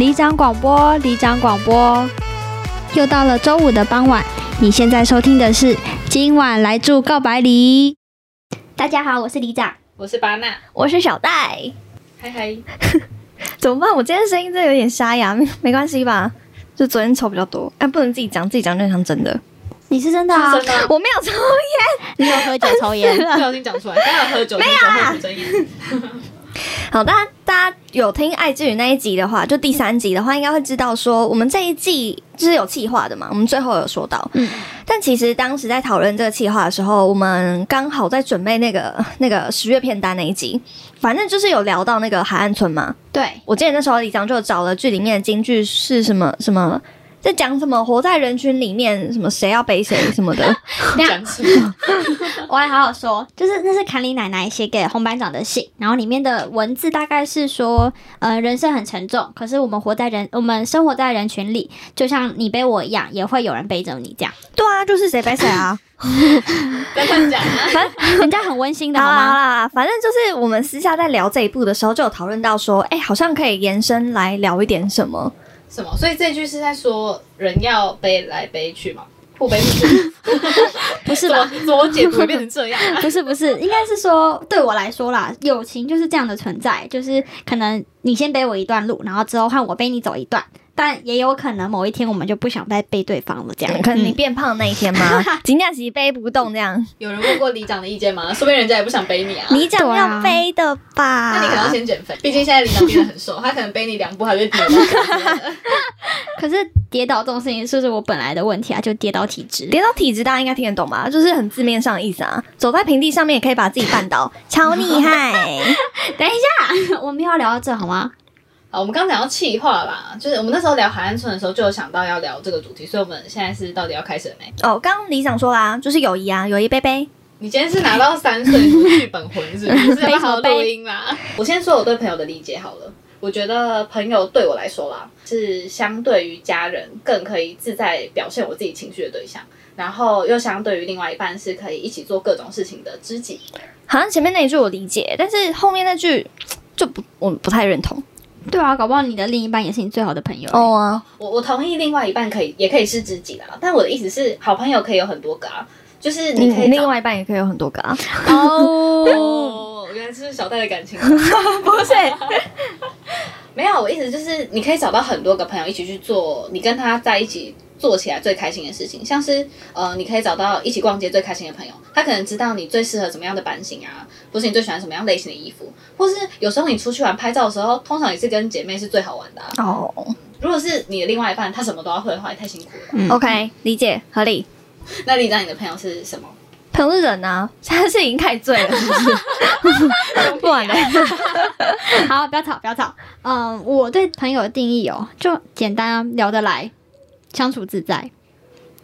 里长广播，里长广播，又到了周五的傍晚。你现在收听的是今晚来住告白里。大家好，我是里长，我是巴娜，我是小戴。嗨嗨，怎么办？我今天声音真的有点沙哑，没关系吧？就昨天抽比较多，哎，不能自己讲，自己讲就像真的。你是真的啊？真的，我没有抽烟，你有喝酒抽烟？不小心讲出来，刚有喝酒，没有啊，真烟。好，大家大家有听爱之语那一集的话，就第三集的话，应该会知道说，我们这一季就是有企划的嘛。我们最后有说到，嗯，但其实当时在讨论这个企划的时候，我们刚好在准备那个 那个十月片单那一集，反正就是有聊到那个海岸村嘛。对，我记得那时候李长就找了剧里面的金句是什么什么。在讲什么？活在人群里面，什么谁要背谁什么的？讲什么？我来好好说。就是那是坎里奶奶写给红班长的信，然后里面的文字大概是说：呃，人生很沉重，可是我们活在人，我们生活在人群里，就像你背我一样，也会有人背着你这样。对啊，就是谁背谁啊？不要乱讲，反正人家很温馨的，好吗？反正就是我们私下在聊这一部的时候，就有讨论到说，哎，好像可以延伸来聊一点什么。什么？所以这句是在说人要背来背去吗，互背 不是吧？怎么解读会变成这样？不是不是，应该是说对我来说啦，友情就是这样的存在，就是可能你先背我一段路，然后之后换我背你走一段。但也有可能某一天我们就不想再背对方了，这样可能你变胖那一天吗？尽量其实背不动这样。有人问过李长的意见吗？说不定人家也不想背你啊。李长要背的吧？那你可能要先减肥，毕竟现在李长变得很瘦，他可能背你两步他就跌倒。可是跌倒这种事情是不是我本来的问题啊？就跌倒体质，跌倒体质大家应该听得懂吧？就是很字面上的意思啊。走在平地上面也可以把自己绊倒，超厉害。等一下，我们要聊到这好吗？啊，我们刚讲到气话啦，就是我们那时候聊海岸村的时候，就有想到要聊这个主题，所以我们现在是到底要开始了没？哦，刚刚李想说啦，就是友谊啊，友谊杯杯。你今天是拿到三岁剧本魂是不是？没 好录音啦。我先说我对朋友的理解好了，我觉得朋友对我来说啦，是相对于家人更可以自在表现我自己情绪的对象，然后又相对于另外一半是可以一起做各种事情的知己。好像前面那一句我理解，但是后面那句就不，我不太认同。对啊，搞不好你的另一半也是你最好的朋友。哦啊，我我同意，另外一半可以也可以是知己啦。但我的意思是，好朋友可以有很多个啊，就是你可以另外一半也可以有很多个啊。哦，原来是小戴的感情，不是？没有，我意思就是你可以找到很多个朋友一起去做，你跟他在一起。做起来最开心的事情，像是呃，你可以找到一起逛街最开心的朋友，他可能知道你最适合怎么样的版型啊，或是你最喜欢什么样类型的衣服，或是有时候你出去玩拍照的时候，通常也是跟姐妹是最好玩的哦。如果是你的另外一半，他什么都要会的话，也太辛苦了。OK，理解合理。那你知道你的朋友是什么？朋友是人啊，他是已经太醉了，是不是？不玩了。好，不要吵，不要吵。嗯，我对朋友的定义哦，就简单啊，聊得来。相处自在，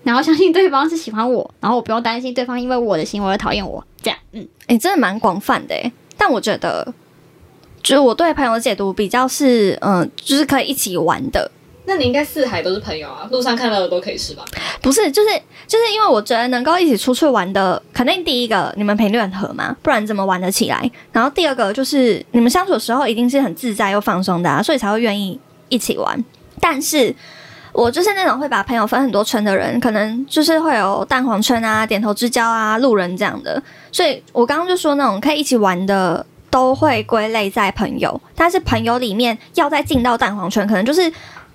然后相信对方是喜欢我，然后我不用担心对方因为我的行为而讨厌我。这样，嗯，哎，真的蛮广泛的哎。但我觉得，就是我对朋友的解读比较是，嗯，就是可以一起玩的。那你应该四海都是朋友啊，路上看到的都可以是吧？不是，就是就是因为我觉得能够一起出去玩的，肯定第一个你们频率很合嘛，不然怎么玩得起来？然后第二个就是你们相处的时候一定是很自在又放松的，所以才会愿意一起玩。但是。我就是那种会把朋友分很多圈的人，可能就是会有蛋黄圈啊、点头之交啊、路人这样的。所以我刚刚就说那种可以一起玩的，都会归类在朋友。但是朋友里面要再进到蛋黄圈，可能就是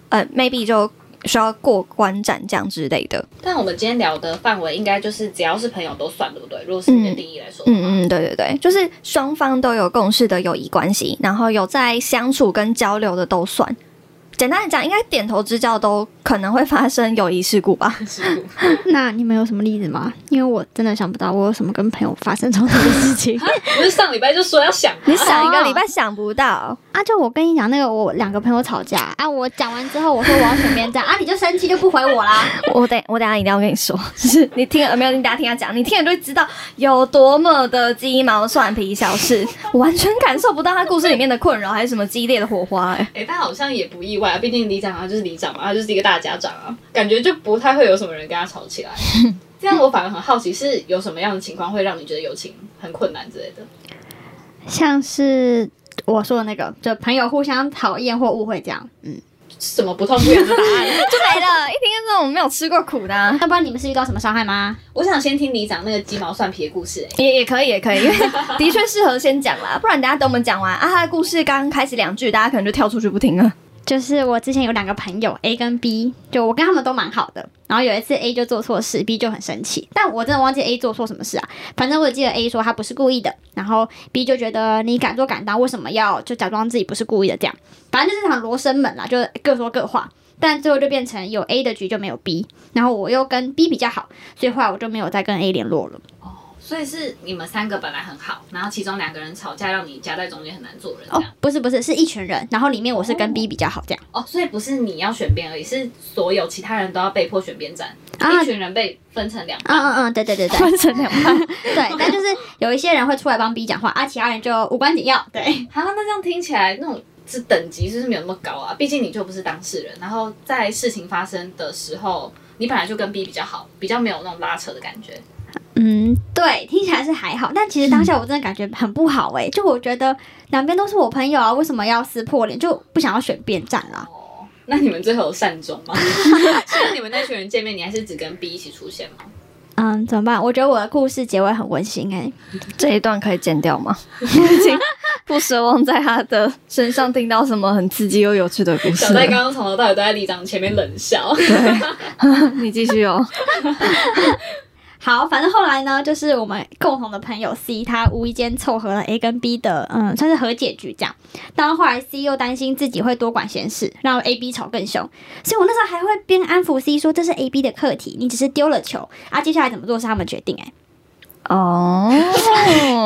呃，maybe 就需要过关斩将之类的。但我们今天聊的范围应该就是只要是朋友都算，对不对？如果是你的定义来说，嗯嗯，对对对，就是双方都有共识的友谊关系，然后有在相处跟交流的都算。简单的讲，应该点头之交都可能会发生友谊事故吧？那你们有什么例子吗？因为我真的想不到我有什么跟朋友发生冲突的事情。不是上礼拜就说要想，你想一个礼拜想不到啊？就我跟你讲那个，我两个朋友吵架啊，我讲完之后我说我要选边站啊，你就生气就不回我啦。我等我等下一定要跟你说，就是你听没有？你大家听他讲，你听了就会知道有多么的鸡毛蒜皮小事，完全感受不到他故事里面的困扰还是什么激烈的火花哎哎，但好像也不意外。毕竟里长啊，就是里长嘛，他就是一个大家长啊，感觉就不太会有什么人跟他吵起来。这样我反而很好奇，是有什么样的情况会让你觉得友情很困难之类的？像是我说的那个，就朋友互相讨厌或误会这样。嗯，什么不痛不痒的答案？就没了。一听就这种没有吃过苦的、啊，要不然你们是遇到什么伤害吗？我想先听里长那个鸡毛蒜皮的故事、欸。也也可以，也可以，因为的确适合先讲啦，不然等下等我们讲完啊，他的故事刚开始两句，大家可能就跳出去不听了。就是我之前有两个朋友 A 跟 B，就我跟他们都蛮好的。然后有一次 A 就做错事，B 就很生气，但我真的忘记 A 做错什么事啊。反正我记得 A 说他不是故意的，然后 B 就觉得你敢做敢当，为什么要就假装自己不是故意的这样？反正就是场罗生门啦，就各说各话。但最后就变成有 A 的局就没有 B，然后我又跟 B 比较好，所以后来我就没有再跟 A 联络了。所以是你们三个本来很好，然后其中两个人吵架，让你夹在中间很难做人这哦样。，不是不是，是一群人，然后里面我是跟 B 比较好这样。哦，所以不是你要选边而已，是所有其他人都要被迫选边站，啊一群人被分成两嗯半。嗯嗯，对对对对。分成两半，对，但就是有一些人会出来帮 B 讲话，啊，其他人就无关紧要。对，好，那这样听起来那种是等级是不是没有那么高啊？毕竟你就不是当事人，然后在事情发生的时候，你本来就跟 B 比较好，比较没有那种拉扯的感觉。嗯，对，听起来是还好，但其实当下我真的感觉很不好哎、就我觉得两边都是我朋友啊，为什么要撕破脸？就不想要选边站啦。哦，那你们最后有善终吗？是你们那群人见面，你还是只跟 B 一起出现吗？嗯，怎么办？我觉得我的故事结尾很温馨哎、这一段可以剪掉吗？已经不奢望在他的身上听到什么很刺激又有趣的故事。小戴刚刚从头到尾都在李长前面冷笑。对，你继续哦。好，反正后来呢，就是我们共同的朋友 C，他无意间凑合了 A 跟 B 的，嗯，算是和解局这样。但后来 C 又担心自己会多管闲事，让 A、B 吵更凶，所以我那时候还会边安抚 C 说这是 A、B 的课题，你只是丢了球啊，接下来怎么做是他们决定、欸。哦，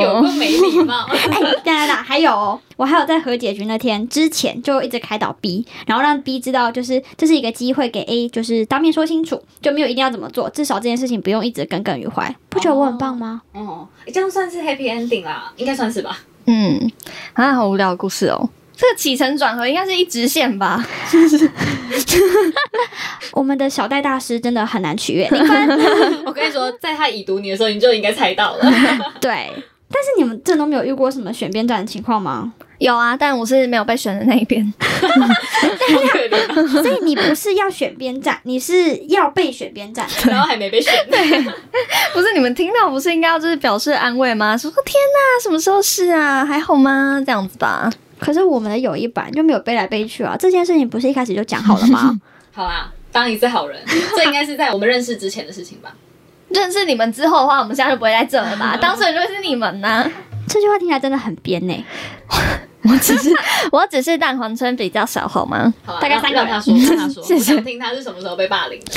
有过没礼貌。哎，等等等，还有哦，我还有在和解局那天之前就一直开导 B，然后让 B 知道，就是这是一个机会给 A，就是当面说清楚，就没有一定要怎么做，至少这件事情不用一直耿耿于怀。不觉得我很棒吗？哦，这样算是 happy ending 啦，应该算是吧。嗯，啊，好无聊的故事哦。这个起承转合应该是一直线吧？我们的小戴大师真的很难取悦，零分。我跟你说，在他已读你的时候，你就应该猜到了。对，但是你们真的都没有遇过什么选边站的情况吗？有啊，但我是没有被选的那一边。好可怜啊所以你不是要选边站，你是要被选边站。然后还没被选。对不是你们听到不是应该要就是表示安慰吗？说天哪，什么时候是啊？还好吗？这样子吧。可是我们的友谊版就没有背来背去啊，这件事情不是一开始就讲好了吗？好啦，当一次好人，这应该是在我们认识之前的事情吧？认识你们之后的话，我们现在就不会在这了吧？当事人就会是你们呐、这句话听起来真的很编呢、我只是我只是蛋黄村比较少，好吗？大概三个人让他说，让他说，谢谢我想听他是什么时候被霸凌的。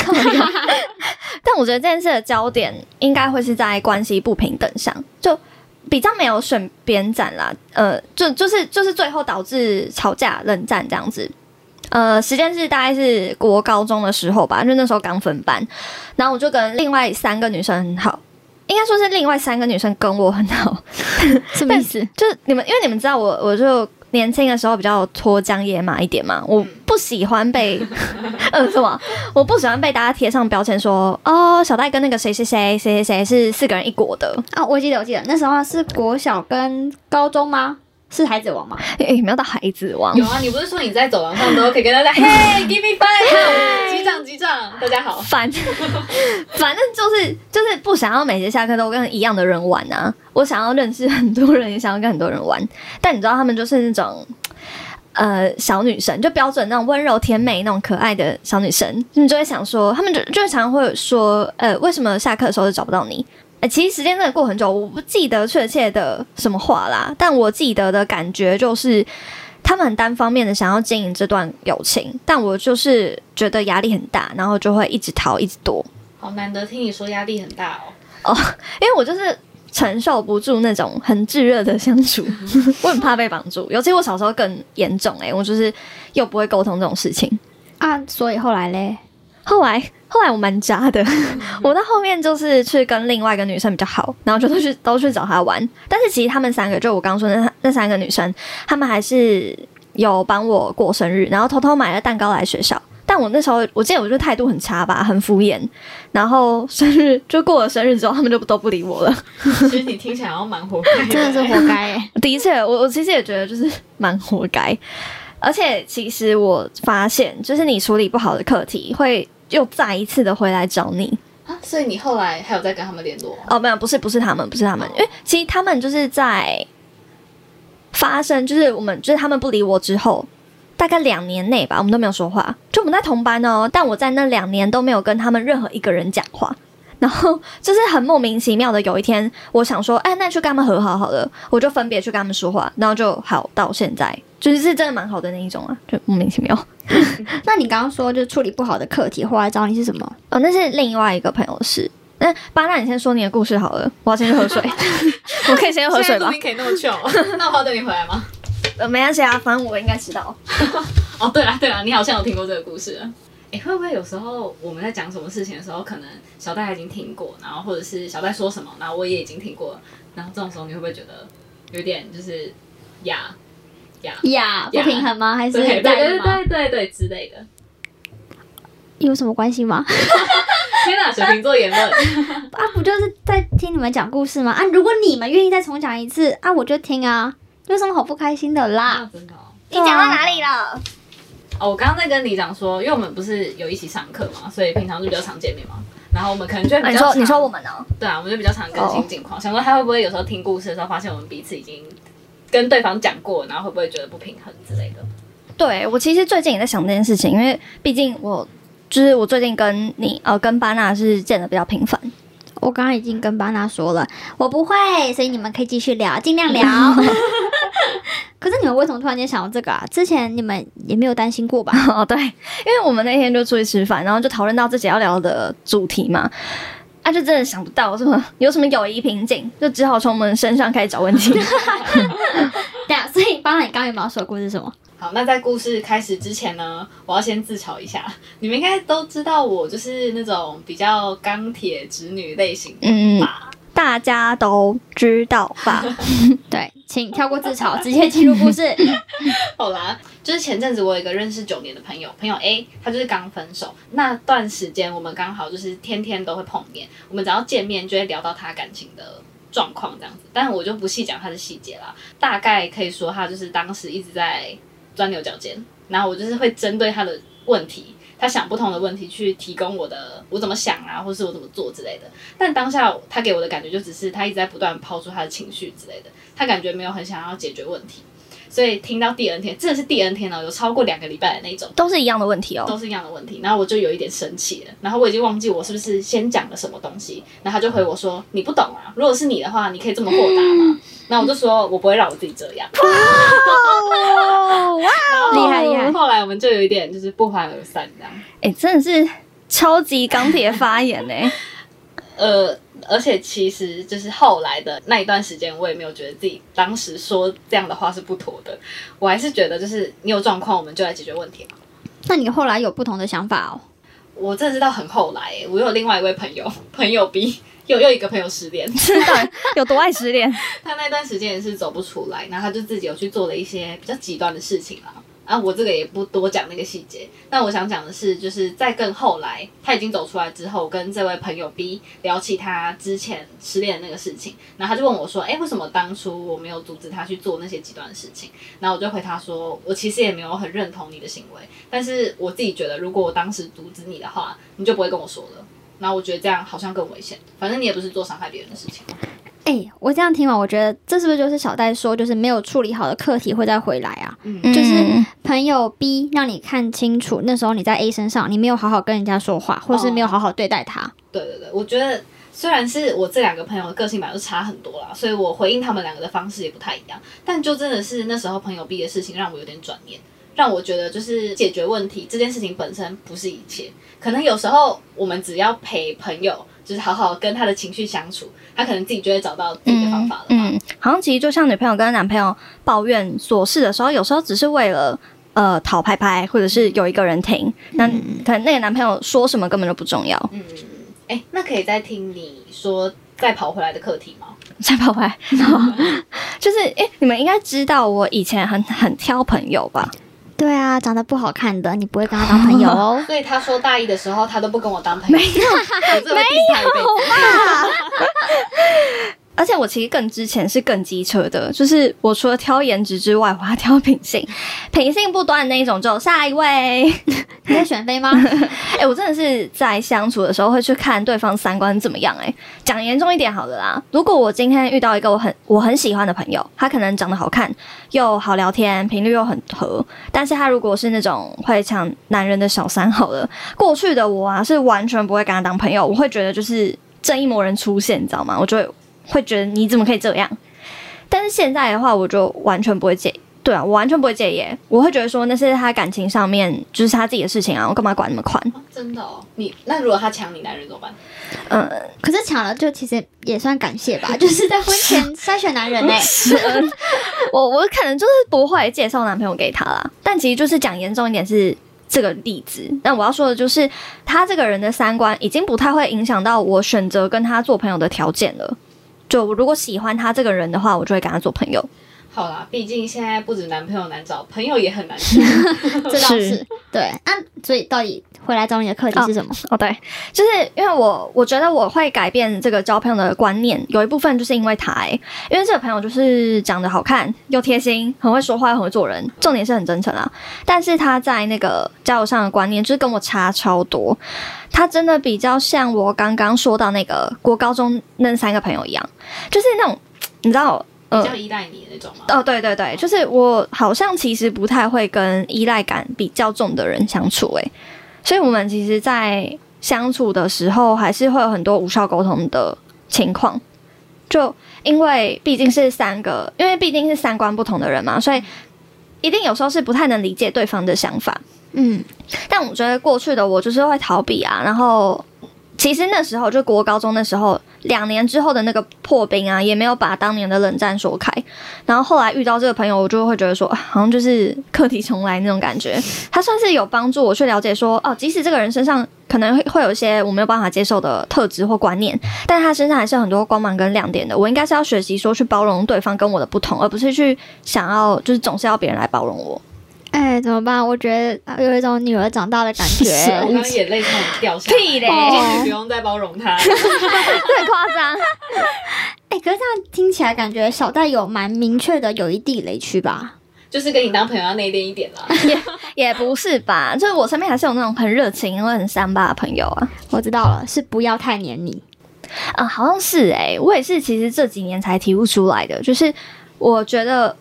但我觉得这件事的焦点应该会是在关系不平等上，就比较没有选边站啦。呃，就就是就是最后导致吵架冷战这样子。呃，时间是大概是国高中的时候吧，就那时候刚分班，然后我就跟另外三个女生很好，应该说是另外三个女生跟我很好，什么意思？就是你们，因为你们知道我，我就年轻的时候比较脱缰野马一点嘛，我不喜欢被，呃，什么？我不喜欢被大家贴上标签说，哦，小戴跟那个谁谁谁谁谁谁是四个人一国的，哦，我记得，我记得那时候是国小跟高中吗？是孩子王吗？诶、没有到孩子王有，啊，你不是说你在走廊上都可以跟大家嘿，give me five，击掌击掌，大家好。反 反正就是就是不想要每节下课都跟一样的人玩啊，我想要认识很多人，也想要跟很多人玩，但你知道他们就是那种。呃，小女生就标准那种温柔甜美那种可爱的小女生，你就会想说，他们就就会常常会说，呃，为什么下课的时候就找不到你？呃，其实时间真的过很久，我不记得确切的什么话啦，但我记得的感觉就是，他们很单方面的想要经营这段友情，但我就是觉得压力很大，然后就会一直逃，一直躲，好难得听你说压力很大哦。因为我就是承受不住那种很炙热的相处，我很怕被绑住，尤其我小时候更严重诶、我就是又不会沟通这种事情。啊，所以后来嘞，后来后来我蛮渣的，我到后面就是去跟另外一个女生比较好，然后就都去都去找她玩。但是其实她们三个，就我刚刚说的那那三个女生，她们还是有帮我过生日，然后偷偷买了蛋糕来学校。但我那时候我记得我就态度很差吧，很敷衍。然后生日就过了生日之后，他们就都不理我了。其实你听起来好像蛮活该，真的是活该哎、的确，我我其实也觉得就是蛮活该。而且其实我发现，就是你处理不好的课题，会又再一次的回来找你。啊，所以你后来还有在跟他们联络吗？哦，没有，不是，不是他们，不是他们，因为其实他们就是在发生，就是我们，就是他们不理我之后，大概两年内吧，我们都没有说话，就我们在同班哦，但我在那两年都没有跟他们任何一个人讲话。然后就是很莫名其妙的，有一天我想说，哎，那去跟他们和好好了，我就分别去跟他们说话，然后就好到现在，就是是真的蛮好的那一种啊，就莫名其妙。那你刚刚说就是处理不好的课题，后来找你是什么？哦，那是另外一个朋友的事。那巴纳，你先说你的故事好了，我要先去喝水。我可以先喝水吗？可以那么久，那我要等你回来吗？呃，没关系啊，反正我应该知道。哦，对了对了，你好像有听过这个故事。哎，会不会有时候我们在讲什么事情的时候，可能小戴已经听过，然后或者是小戴说什么，然后我也已经听过了，然后这种时候你会不会觉得有点就是呀呀呀不平衡吗？还是对对对对对对之类的？有什么关系吗？天哪，水瓶座言论 啊，不就是在听你们讲故事吗？啊，如果你们愿意再重讲一次啊，我就听啊，有什么好不开心的啦？真的哦。你讲到哪里了？哦，我刚刚在跟李长说，因为我们不是有一起上课嘛，所以平常就比较常见面嘛。然后我们可能就比较常，你说我们呢？对啊，我们就比较常更新近况。想说他会不会有时候听故事的时候，发现我们彼此已经跟对方讲过，然后会不会觉得不平衡之类的？对我其实最近也在想这件事情，因为毕竟我就是我最近跟你呃跟巴纳是见的比较频繁。我刚刚已经跟巴纳说了，我不会，所以你们可以继续聊，尽量聊。可是你们为什么突然间想到这个啊？之前你们也没有担心过吧？哦，对，因为我们那天就出去吃饭，然后就讨论到自己要聊的主题嘛，啊，就真的想不到什么 有什么友谊瓶颈，就只好从我们身上开始找问题。对啊，所以巴娜，你刚刚有没有说故事什么？好，那在故事开始之前呢，我要先自嘲一下。你们应该都知道，我就是那种比较钢铁直女类型的吧？大家都知道吧？对，请跳过自嘲，直接进入故事。好啦，就是前阵子我有一个认识九年的朋友，朋友 A，他就是刚分手。那段时间我们刚好就是天天都会碰面，我们只要见面就会聊到他感情的状况这样子。但是我就不细讲他的细节啦，大概可以说他就是当时一直在。钻牛角尖，然后我就是会针对他的问题，他想不同的问题去提供我的我怎么想啊，或是我怎么做之类的。但当下他给我的感觉就只是他一直在不断抛出他的情绪之类的，他感觉没有很想要解决问题。所以听到第二天，真的是第二天了，有超过两个礼拜的那种，都是一样的问题哦，都是一样的问题。然后我就有一点生气了，然后我已经忘记我是不是先讲了什么东西，然后他就回我说：“你不懂啊，如果是你的话，你可以这么豁达吗？”那我就说：“我不会让我自己这样。”哇，厉害厉害！后来我们就有一点就是不欢而散这样。哎，真的是超级钢铁发言呢。呃。而且其实就是后来的那一段时间，我也没有觉得自己当时说这样的话是不妥的。我还是觉得，就是你有状况，我们就来解决问题嘛那你后来有不同的想法哦？我真的知道很后来，我有另外一位朋友，朋友 B 又又一个朋友失恋，有多爱失恋？他那段时间也是走不出来，然后他就自己有去做了一些比较极端的事情啦。啊，我这个也不多讲那个细节。那我想讲的是，就是在更后来，他已经走出来之后，跟这位朋友 B 聊起他之前失恋的那个事情，然后他就问我说：“哎，为什么当初我没有阻止他去做那些极端的事情？”然后我就回他说：“我其实也没有很认同你的行为，但是我自己觉得，如果我当时阻止你的话，你就不会跟我说了。然后我觉得这样好像更危险。反正你也不是做伤害别人的事情。”哎，我这样听完，我觉得这是不是就是小戴说，就是没有处理好的课题会再回来啊？嗯，就是朋友 B 让你看清楚，那时候你在 A 身上，你没有好好跟人家说话，或是没有好好对待他。对对对，我觉得虽然是我这两个朋友的个性本来就差很多啦，所以我回应他们两个的方式也不太一样。但就真的是那时候朋友 B 的事情让我有点转念，让我觉得就是解决问题这件事情本身不是一切，可能有时候我们只要陪朋友。就是好好跟他的情绪相处，他可能自己就会找到自己的方法了。嗯，好像其实就像女朋友跟男朋友抱怨琐事的时候，有时候只是为了呃讨拍拍，或者是有一个人听。那可能那个男朋友说什么根本就不重要。嗯，哎，那可以再听你说再跑回来的课题吗？再跑回来，就是哎，你们应该知道我以前很很挑朋友吧？对啊，长得不好看的，你不会跟他当朋友哦。所以他说大一的时候，他都不跟我当朋友。没有，没有吧？而且我其实更之前是更机车的，就是我除了挑颜值之外，我还挑品性，品性不端的那一种就下一位。你在选妃吗？哎、我真的是在相处的时候会去看对方三观怎么样、哎，讲严重一点好了啦，如果我今天遇到一个我很我很喜欢的朋友，他可能长得好看，又好聊天，频率又很合，但是他如果是那种会抢男人的小三，好了，过去的我啊是完全不会跟他当朋友，我会觉得就是正义魔人出现，你知道吗？我就会会觉得你怎么可以这样？但是现在的话，我就完全不会介意。对啊，我完全不会介意，我会觉得说那是他感情上面就是他自己的事情啊，我干嘛管那么宽？哦真的哦，你那如果他抢你男人怎么办？嗯，可是抢了就其实也算感谢吧，就是在婚前筛选男人 呢、我我可能就是不会介绍男朋友给他啦，但其实就是讲严重一点是这个例子。那我要说的就是，他这个人的三观已经不太会影响到我选择跟他做朋友的条件了。就我如果喜欢他这个人的话，我就会跟他做朋友。好啦，毕竟现在不止男朋友难找，朋友也很难 找。这倒是是对。啊，所以到底回来找你的课题是什么？哦，对，就是因为我我觉得我会改变这个交朋友的观念，有一部分就是因为他、欸，因为这个朋友就是长得好看又贴心，很会说话，很会做人，重点是很真诚啊。但是他在那个交友上的观念就是跟我差超多，他真的比较像我刚刚说到那个国高中那三个朋友一样，就是那种你知道。呃比较依赖你的那种吗？哦，对对对，就是我好像其实不太会跟依赖感比较重的人相处，诶，所以我们其实，在相处的时候，还是会有很多无效沟通的情况。就因为毕竟是三个，因为毕竟是三观不同的人嘛，所以一定有时候是不太能理解对方的想法。嗯，但我觉得过去的我就是会逃避啊，然后其实那时候就国高中那时候，两年之后的那个破冰啊，也没有把当年的冷战说开。然后后来遇到这个朋友，我就会觉得说，啊好像就是课题重来那种感觉。他算是有帮助我去了解说，哦，即使这个人身上可能会会有一些我没有办法接受的特质或观念，但他身上还是很多光芒跟亮点的。我应该是要学习说去包容对方跟我的不同，而不是去想要就是总是要别人来包容我。哎，怎么办？我觉得有一种女儿长大的感觉。是我刚刚眼泪差点掉下来。屁嘞终于不用再包容他。这很夸张。哎，可是这样听起来感觉小戴有蛮明确的有一地雷区吧？就是跟你当朋友要内敛一点啦。也也不是吧，就是我身边还是有那种很热情、因为很三八的朋友啊。我知道了，是不要太黏你。啊、好像是哎、我也是，其实这几年才体悟出来的，就是我觉得，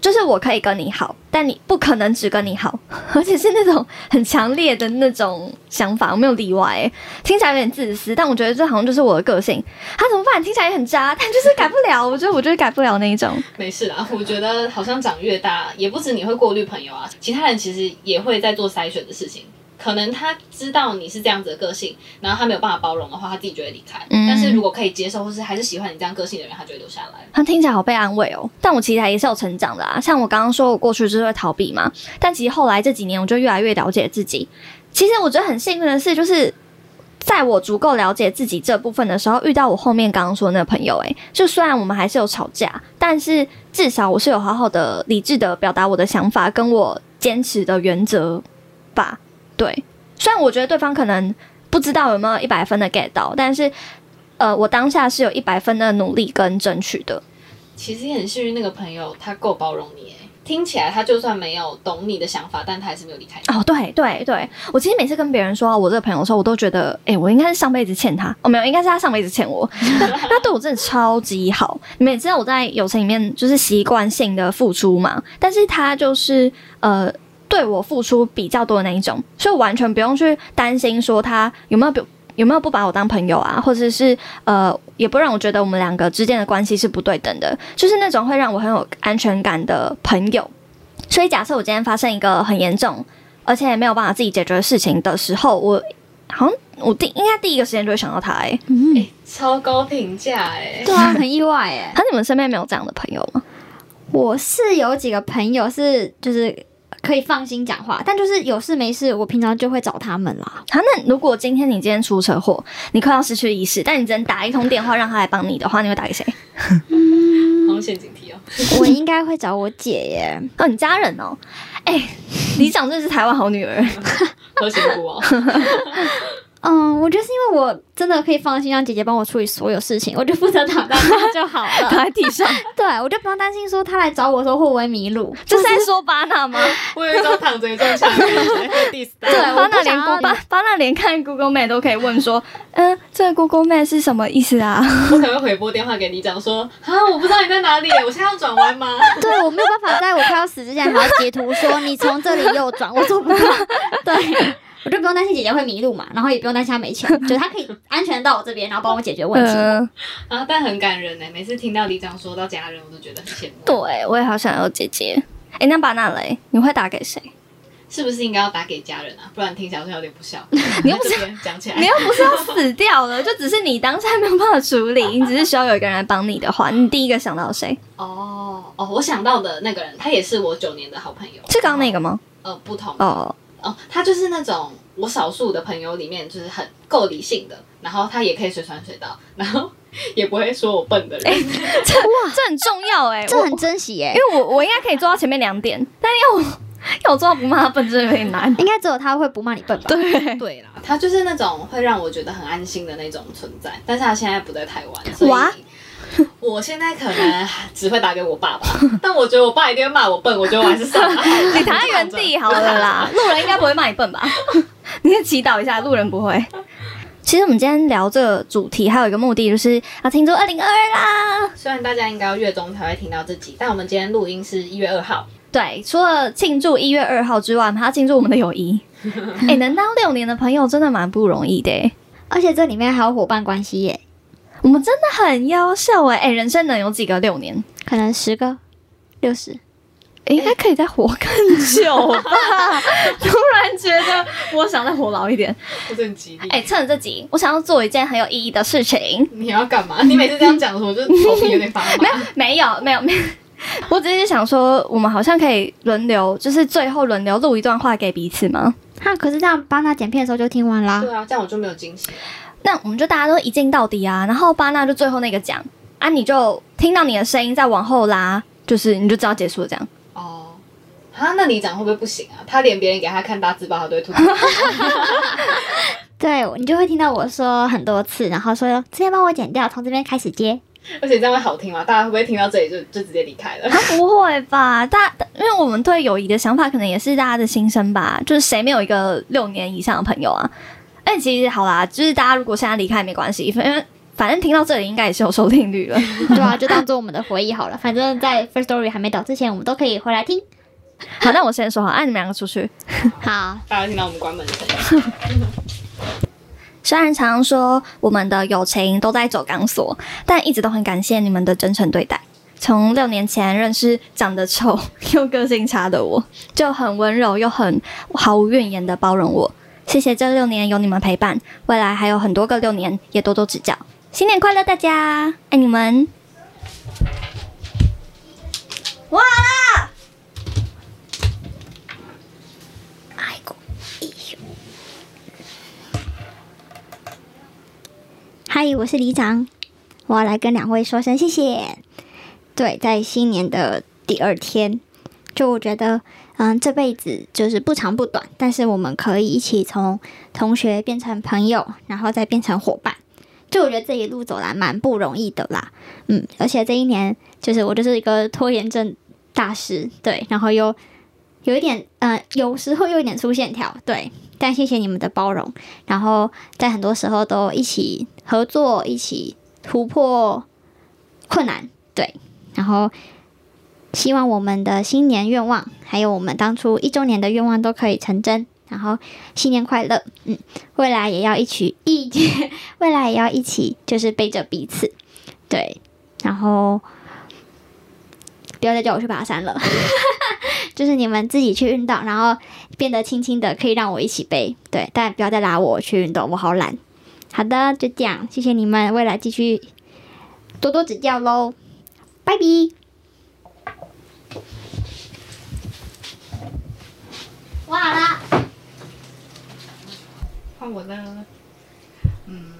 就是我可以跟你好，但你不可能只跟你好，而且是那种很强烈的那种想法，我没有例外、听起来有点自私，但我觉得这好像就是我的个性。他怎么办？听起来也很渣，但就是改不了。我觉得我就是改不了那一种。没事啦，我觉得好像长越大，也不止你会过滤朋友啊，其他人其实也会在做筛选的事情。可能他知道你是这样子的个性，然后他没有办法包容的话，他自己就会离开。嗯但是如果可以接受，或是还是喜欢你这样个性的人，他就会留下来。他听起来好被安慰哦，但我其实也是有成长的啊。像我刚刚说，我过去就是会逃避嘛，但其实后来这几年，我就越来越了解自己。其实我觉得很幸运的是，就是在我足够了解自己这部分的时候，遇到我后面刚刚说的那个朋友，诶，就虽然我们还是有吵架，但是至少我是有好好的、理智的表达我的想法，跟我坚持的原则吧。对，虽然我觉得对方可能不知道有没有一百分的 get 到，但是呃，我当下是有一百分的努力跟争取的。其实也很幸运，那个朋友他够包容你。哎，听起来他就算没有懂你的想法，但他还是没有离开你。哦，对对对，我其实每次跟别人说我这个朋友的时候，我都觉得，哎、我应该是上辈子欠他，哦，没有，应该是他上辈子欠我。他他 对我真的超级好，你们也知道我在友情里面就是习惯性的付出嘛，但是他就是呃对我付出比较多的那一种，所以完全不用去担心说他有没有不有没有不把我当朋友啊，或者是呃，也不让我觉得我们两个之间的关系是不对等的，就是那种会让我很有安全感的朋友。所以，假设我今天发生一个很严重，而且没有办法自己解决的事情的时候，我好像我第应该第一个时间就会想到他、欸。嗯，哎，超高评价哎。对啊，很意外哎。那你们身边没有这样的朋友吗？我是有几个朋友是就是可以放心讲话，但就是有事没事，我平常就会找他们啦。好，那如果今天你今天出车祸，你快要失去意识，但你只能打一通电话让他来帮你的话，你会打给谁？好像陷阱题哦。我应该会找我姐耶。哦，你家人哦。哎、里长真是台湾好女儿。喝仙姑哦。嗯，我觉得是因为我真的可以放心让姐姐帮我处理所有事情，我就负责躺在那就好了 躺了。在地上，对，我就不用担心说她来找我的时候会不会迷路。这是在说巴纳吗？我有一种躺着一种抢的感觉，会 diss 到对巴我不纳连巴巴纳连看 Google Map 都可以问说，嗯，这个 Google Map 是什么意思啊？我可能会回拨电话给你讲说，啊，我不知道你在哪里，我现在要转弯吗？对我没有办法在我快要死之前还要截图说你从这里右转，我做不到。对，我就不用担心姐姐会迷路嘛，然后也不用担心她没钱，就是她可以安全到我这边，然后帮我解决问题。嗯，啊，但很感人呢。每次听到李长说到家人，我都觉得很羡慕。对，我也好想有姐姐。哎，那巴纳雷，你会打给谁？是不是应该要打给家人啊？不然听起来好像有点不孝。你又不是讲起来，你又不是要死掉了，就只是你当下没有办法处理，你只是需要有一个人来帮你的话，你第一个想到谁？哦哦，我想到的那个人，他也是我九年的好朋友。是刚刚那个吗？呃，不同哦，哦，他就是那种我少数的朋友里面，就是很够理性的，然后他也可以随传随到，然后也不会说我笨的人。这哇这很重要哎，我这很珍惜耶、因为我我应该可以做到前面两点，但要我要我做到不骂他笨，真的有点难。应该只有他会不骂你笨吧？对，对啦，他就是那种会让我觉得很安心的那种存在，但是他现在不在台湾，所以哇 我现在可能只会打给我爸爸，但我觉得我爸一定会骂我笨，我觉得我还是算了，你躺在原地好了啦，路人应该不会骂你笨吧？你也祈祷一下，路人不会。其实我们今天聊这个主题，还有一个目的就是要庆祝二零二二啦。虽然大家应该要月中才会听到这集，但我们今天录音是一月二号，对，除了庆祝一月二号之外，我们还要庆祝我们的友谊。哎、能当六年的朋友真的蛮不容易的欸。而且这里面还有伙伴关系耶，我们真的很优秀哎！哎，人生能有几个六年？可能十个、六十。应该可以再活更久吧？突然觉得我想再活老一点。不是很吉利。哎、趁着这集，我想要做一件很有意义的事情。你要干嘛？你每次这样讲的时候，我就头皮有点发麻。没有，没有，没有。我只是想说，我们好像可以轮流，就是最后轮流录一段话给彼此吗？哈，可是这样帮他剪片的时候就听完啦。对啊，这样我就没有惊喜了。那我们就大家都一镜到底啊，然后巴纳就最后那个讲啊，你就听到你的声音再往后拉，就是你就知道结束了这样。哦，啊，那你讲会不会不行啊？他连别人给他看大字报，他都会吐。对，你就会听到我说很多次，然后说这边帮我剪掉，从这边开始接。而且这样会好听吗？大家会不会听到这里就就直接离开了？啊，不会吧？大，因为我们对友谊的想法可能也是大家的心声吧。就是谁没有一个六年以上的朋友啊？哎，其实好啦，就是大家如果现在离开也没关系，因为反正听到这里应该也是有收听率了。对啊，就当做我们的回忆好了。反正，在 First Story 还没倒之前，我们都可以回来听。好，那我先说好，哎、你们两个出去。好，大家听到我们关门的声。虽然常常说我们的友情都在走钢索，但一直都很感谢你们的真诚对待。从六年前认识长得丑又个性差的我，就很温柔又很毫无怨言的包容我。谢谢这六年有你们陪伴，未来还有很多个六年，也多多指教。新年快乐，大家爱你们！哇啦！爱过。嗨，我是里长，我要来跟两位说声谢谢。对，在新年的第二天，就我觉得，嗯，这辈子就是不长不短，但是我们可以一起从同学变成朋友，然后再变成伙伴。就我觉得这一路走来蛮不容易的啦，嗯，而且这一年就是我就是一个拖延症大师，对，然后又有一点，呃，有时候又有点粗线条，对，但谢谢你们的包容，然后在很多时候都一起合作，一起突破困难，对，然后希望我们的新年愿望，还有我们当初一周年的愿望都可以成真。然后新年快乐，嗯，未来也要一起一起，未来也要一起，就是背着彼此，对，然后不要再叫我去爬山了，就是你们自己去运动，然后变得轻轻的，可以让我一起背，对，但不要再拉我去运动，我好懒。好的，就这样，谢谢你们，未来继续多多指教喽，拜拜。我好了。换我了。嗯，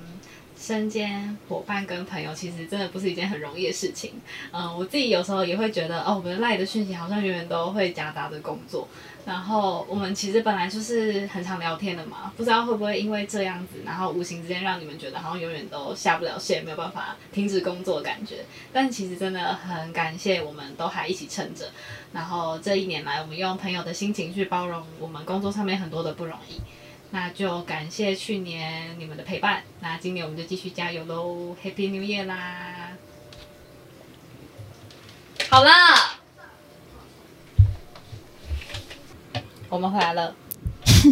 身兼伙伴跟朋友，其实真的不是一件很容易的事情。嗯，我自己有时候也会觉得，哦，我们赖的讯息好像永远都会夹杂着工作。然后我们其实本来就是很常聊天的嘛，不知道会不会因为这样子，然后无形之间让你们觉得好像永远都下不了线，没有办法停止工作感觉。但其实真的很感谢，我们都还一起撑着。然后这一年来，我们用朋友的心情去包容我们工作上面很多的不容易。那就感谢去年你们的陪伴，那今年我们就继续加油喽！Happy New Year 啦！好了，我们回来了。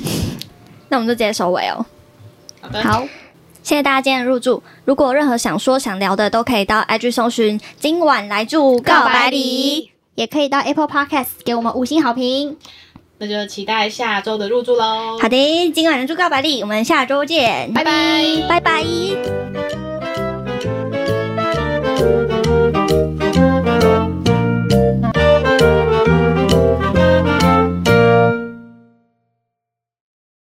那我们就直接收尾哦。好的，好，谢谢大家今天的入住。如果有任何想说想聊的，都可以到 IG 搜寻“今晚来住告白礼也可以到 Apple Podcast 给我们五星好评。那就期待下周的入住喽。好的，今晚来住告白礼，我们下周见，拜拜。拜拜。